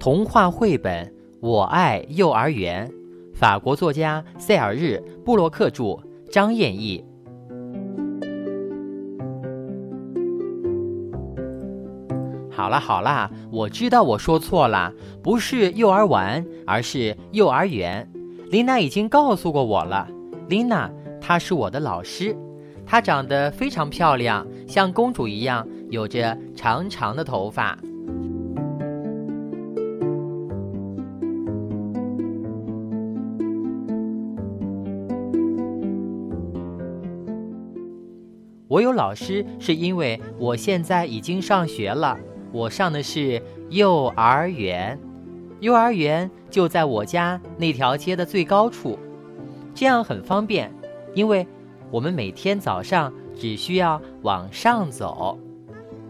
童话绘本《我爱幼儿园》，法国作家塞尔日·布洛克著，张燕译。好啦好啦，我知道我说错了，不是幼儿园，而是幼儿园。琳娜已经告诉过我了。琳娜，她是我的老师，她长得非常漂亮，像公主一样，有着长长的头发。我有老师，是因为我现在已经上学了。我上的是幼儿园，幼儿园就在我家那条街的最高处，这样很方便，因为我们每天早上只需要往上走，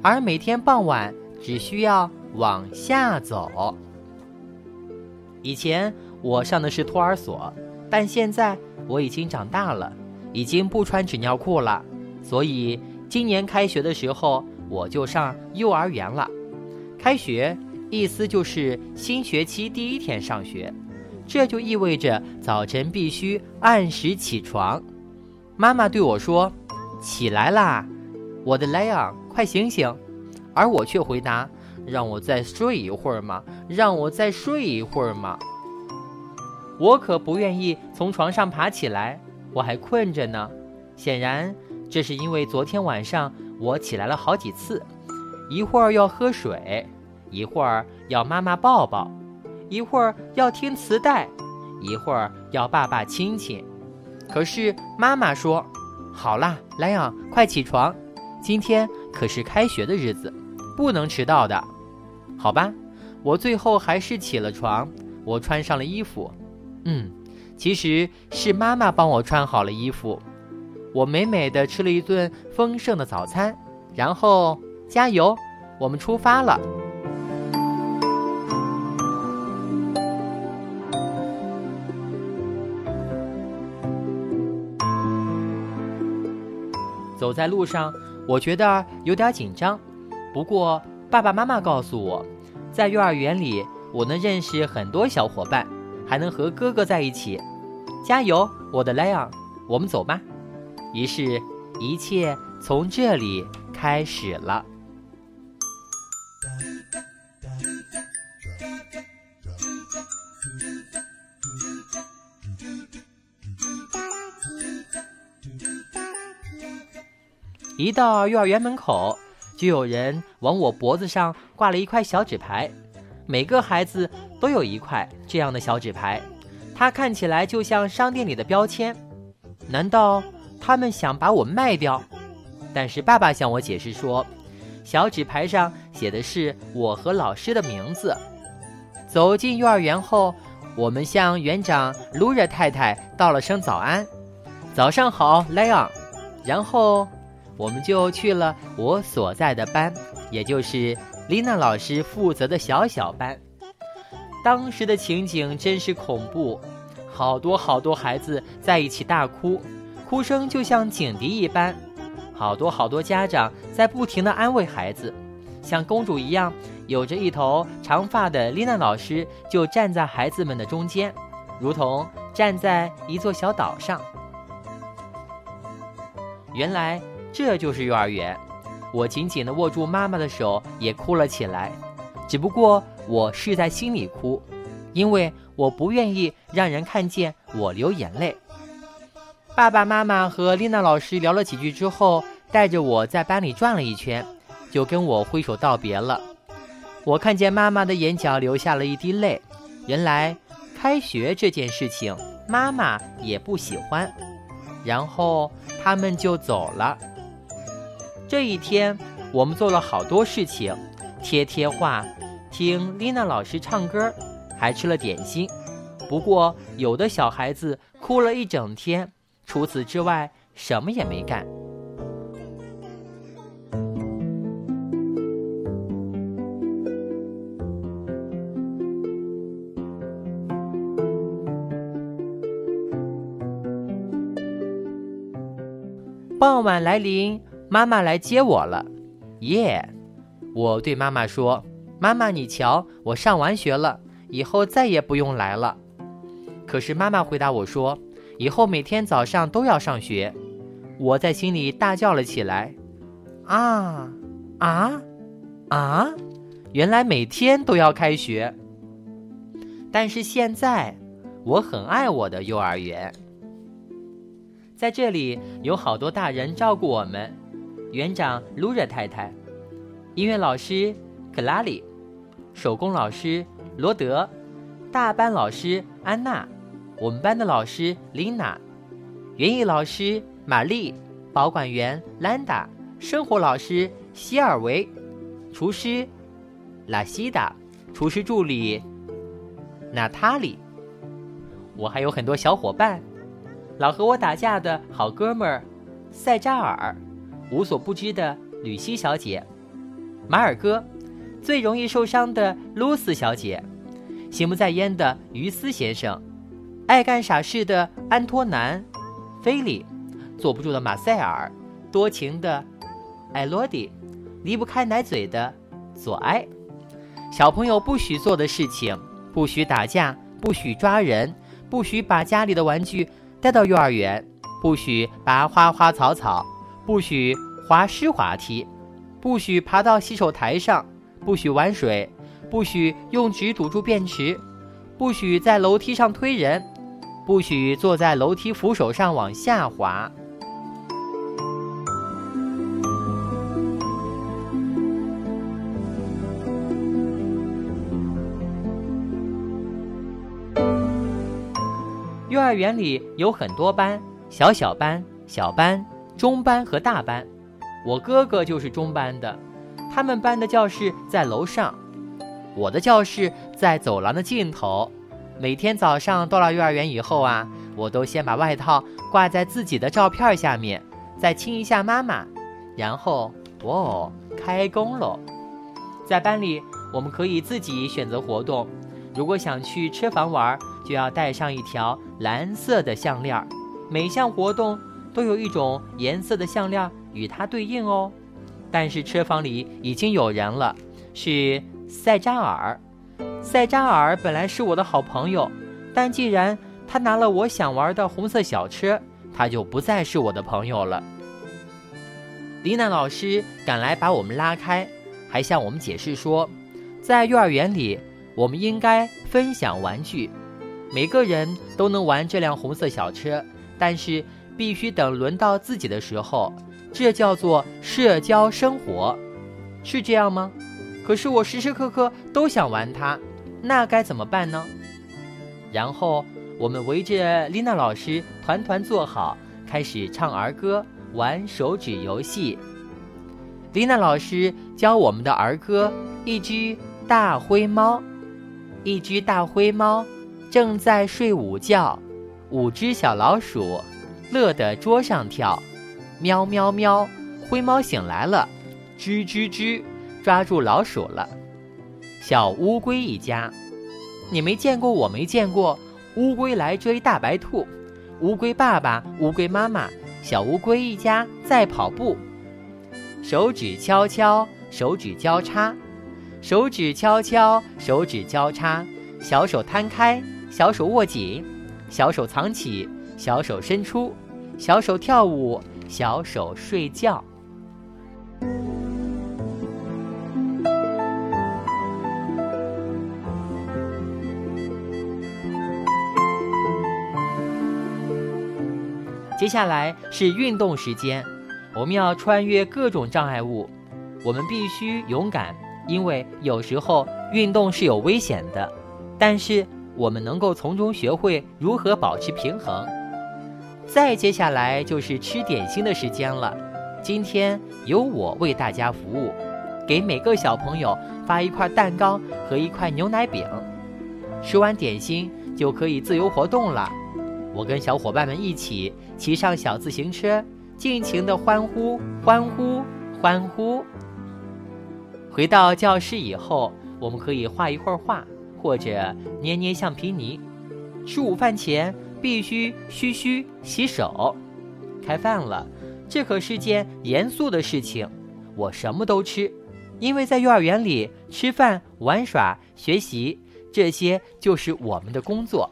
而每天傍晚只需要往下走。以前我上的是托儿所，但现在我已经长大了，已经不穿纸尿裤了。所以今年开学的时候，我就上幼儿园了。开学意思就是新学期第一天上学，这就意味着早晨必须按时起床。妈妈对我说：“起来啦，我的莱昂，快醒醒！”而我却回答：“让我再睡一会儿嘛，让我再睡一会儿嘛。”我可不愿意从床上爬起来，我还困着呢。显然。这是因为昨天晚上我起来了好几次，一会儿要喝水，一会儿要妈妈抱抱，一会儿要听磁带，一会儿要爸爸亲亲。可是妈妈说：“好啦，莱昂，快起床，今天可是开学的日子，不能迟到的。”好吧，我最后还是起了床，我穿上了衣服。嗯，其实是妈妈帮我穿好了衣服。我美美的吃了一顿丰盛的早餐，然后加油，我们出发了。走在路上，我觉得有点紧张，不过爸爸妈妈告诉我，在幼儿园里我能认识很多小伙伴，还能和哥哥在一起。加油，我的莱昂，我们走吧。于是，一切从这里开始了。一到幼儿园门口，就有人往我脖子上挂了一块小纸牌。每个孩子都有一块这样的小纸牌，它看起来就像商店里的标签。难道？他们想把我卖掉，但是爸爸向我解释说，小纸牌上写的是我和老师的名字。走进幼儿园后，我们向园长卢热太太道了声早安，早上好，莱昂。然后我们就去了我所在的班，也就是丽娜老师负责的小小班。当时的情景真是恐怖，好多好多孩子在一起大哭。哭声就像警笛一般，好多好多家长在不停地安慰孩子，像公主一样有着一头长发的丽娜老师就站在孩子们的中间，如同站在一座小岛上。原来这就是幼儿园，我紧紧地握住妈妈的手，也哭了起来。只不过我是在心里哭，因为我不愿意让人看见我流眼泪。爸爸妈妈和丽娜老师聊了几句之后，带着我在班里转了一圈，就跟我挥手道别了。我看见妈妈的眼角流下了一滴泪，原来开学这件事情妈妈也不喜欢。然后他们就走了。这一天，我们做了好多事情，贴贴画，听丽娜老师唱歌，还吃了点心。不过，有的小孩子哭了一整天。除此之外，什么也没干。傍晚来临，妈妈来接我了。耶！我对妈妈说：“妈妈，你瞧，我上完学了，以后再也不用来了。”可是妈妈回答我说：“以后每天早上都要上学。”我在心里大叫了起来：“啊啊啊！原来每天都要开学。”但是现在，我很爱我的幼儿园。在这里有好多大人照顾我们，园长卢热太太，音乐老师克拉里，手工老师罗德，大班老师安娜，我们班的老师琳娜，园艺老师玛丽，保管员兰达，生活老师希尔维，厨师拉西达，厨师助理娜塔莉。我还有很多小伙伴。老和我打架的好哥们儿，塞扎尔，无所不知的吕西小姐，马尔哥，最容易受伤的露丝小姐，心不在焉的于斯先生，爱干傻事的安托南，菲利，坐不住的马塞尔，多情的艾罗迪，离不开奶嘴的左埃。小朋友不许做的事情：不许打架，不许抓人，不许把家里的玩具。带到幼儿园，不许拔花花草草，不许滑湿滑梯，不许爬到洗手台上，不许玩水，不许用纸堵住便池，不许在楼梯上推人，不许坐在楼梯扶手上往下滑。幼儿园里有很多班，小小班、小班、中班和大班。我哥哥就是中班的，他们班的教室在楼上，我的教室在走廊的尽头。每天早上到了幼儿园以后啊，我都先把外套挂在自己的照片下面，再亲一下妈妈，然后哦，开工喽。在班里，我们可以自己选择活动。如果想去车房玩，就要带上一条蓝色的项链。每项活动都有一种颜色的项链与它对应哦。但是车房里已经有人了，是塞扎尔。塞扎尔本来是我的好朋友，但既然他拿了我想玩的红色小车，他就不再是我的朋友了。李娜老师赶来把我们拉开，还向我们解释说，在幼儿园里。我们应该分享玩具，每个人都能玩这辆红色小车，但是必须等轮到自己的时候，这叫做社交生活，是这样吗？可是我时时刻刻都想玩它，那该怎么办呢？然后我们围着丽娜老师团团坐好，开始唱儿歌，玩手指游戏。丽娜老师教我们的儿歌：一只大灰猫。一只大灰猫正在睡午觉，五只小老鼠乐得桌上跳，喵喵喵！灰猫醒来了，吱吱吱，抓住老鼠了。小乌龟一家，你没见过，我没见过。乌龟来追大白兔，乌龟爸爸、乌龟妈妈、小乌龟一家在跑步，手指敲敲，手指交叉。手指敲敲，手指交叉，小手摊开，小手握紧，小手藏起，小手伸出，小手跳舞，小手睡觉。接下来是运动时间，我们要穿越各种障碍物，我们必须勇敢。因为有时候运动是有危险的，但是我们能够从中学会如何保持平衡。再接下来就是吃点心的时间了，今天由我为大家服务，给每个小朋友发一块蛋糕和一块牛奶饼。吃完点心就可以自由活动了。我跟小伙伴们一起骑上小自行车，尽情的欢呼欢呼欢呼。回到教室以后，我们可以画一会儿画，或者捏捏橡皮泥。吃午饭前必须嘘嘘洗手。开饭了，这可是件严肃的事情。我什么都吃，因为在幼儿园里吃饭、玩耍、学习，这些就是我们的工作。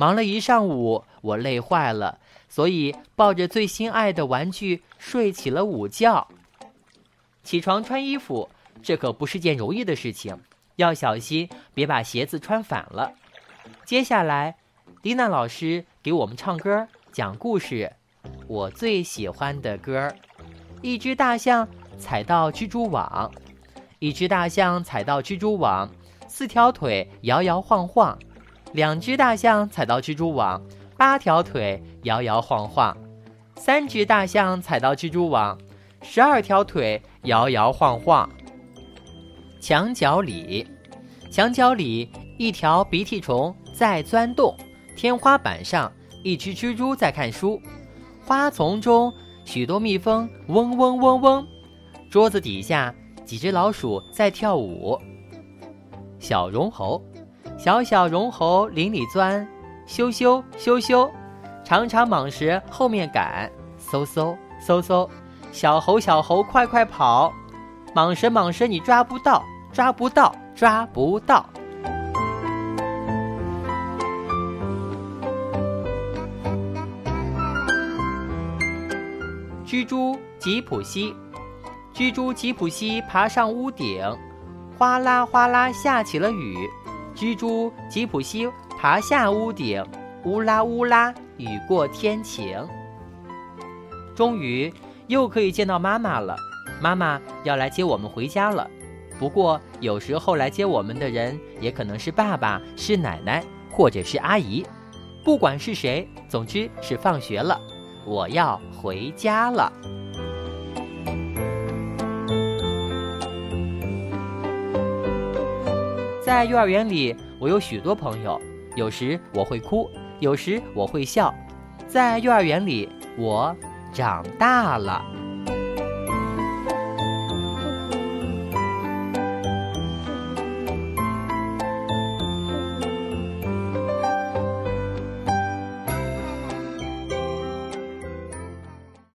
忙了一上午，我累坏了，所以抱着最心爱的玩具睡起了午觉。起床穿衣服，这可不是件容易的事情，要小心别把鞋子穿反了。接下来，丽娜老师给我们唱歌、讲故事，我最喜欢的歌儿一只大象踩到蜘蛛网，一只大象踩到蜘蛛网，四条腿摇摇晃晃。两只大象踩到蜘蛛网，八条腿摇摇晃晃；三只大象踩到蜘蛛网，十二条腿摇摇晃晃。墙角里，墙角里一条鼻涕虫在钻洞；天花板上一只蜘蛛在看书；花丛中许多蜜蜂嗡嗡嗡嗡；桌子底下几只老鼠在跳舞。小绒猴。小小绒猴林里钻，咻咻咻咻，长长蟒蛇后面赶，嗖嗖嗖嗖，小猴小猴快快跑，蟒蛇蟒蛇你抓不到，抓不到，抓不到。蜘蛛吉普西，蜘蛛吉普西爬上屋顶，哗啦哗啦下起了雨。蜘蛛吉普西爬下屋顶，乌拉乌拉，雨过天晴。终于又可以见到妈妈了，妈妈要来接我们回家了。不过有时候来接我们的人也可能是爸爸、是奶奶或者是阿姨，不管是谁，总之是放学了，我要回家了。在幼儿园里，我有许多朋友。有时我会哭，有时我会笑。在幼儿园里，我长大了。